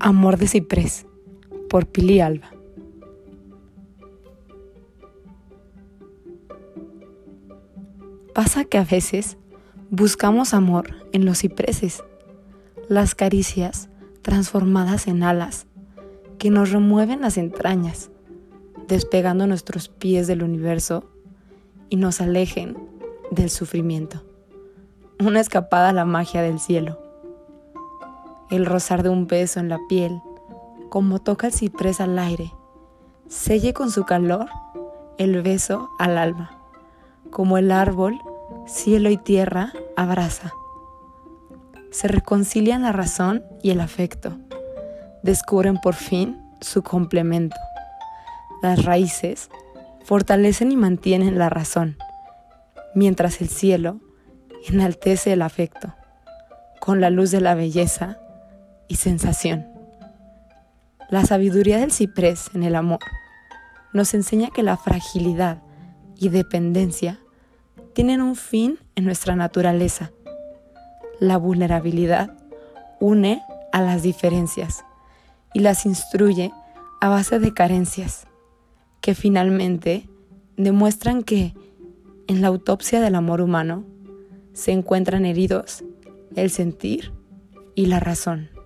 Amor de Ciprés por Pili Alba. Pasa que a veces buscamos amor en los cipreses, las caricias transformadas en alas que nos remueven las entrañas, despegando nuestros pies del universo y nos alejen del sufrimiento. Una escapada a la magia del cielo el rozar de un beso en la piel, como toca el ciprés al aire, selle con su calor el beso al alma, como el árbol, cielo y tierra abraza. Se reconcilian la razón y el afecto, descubren por fin su complemento. Las raíces fortalecen y mantienen la razón, mientras el cielo enaltece el afecto, con la luz de la belleza y sensación. La sabiduría del ciprés en el amor nos enseña que la fragilidad y dependencia tienen un fin en nuestra naturaleza. La vulnerabilidad une a las diferencias y las instruye a base de carencias que finalmente demuestran que en la autopsia del amor humano se encuentran heridos el sentir y la razón.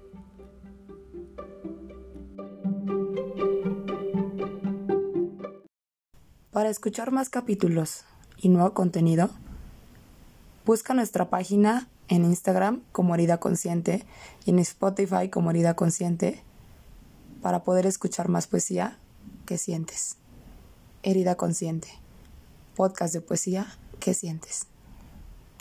Para escuchar más capítulos y nuevo contenido, busca nuestra página en Instagram como Herida Consciente y en Spotify como Herida Consciente para poder escuchar más poesía que sientes. Herida Consciente, podcast de poesía que sientes.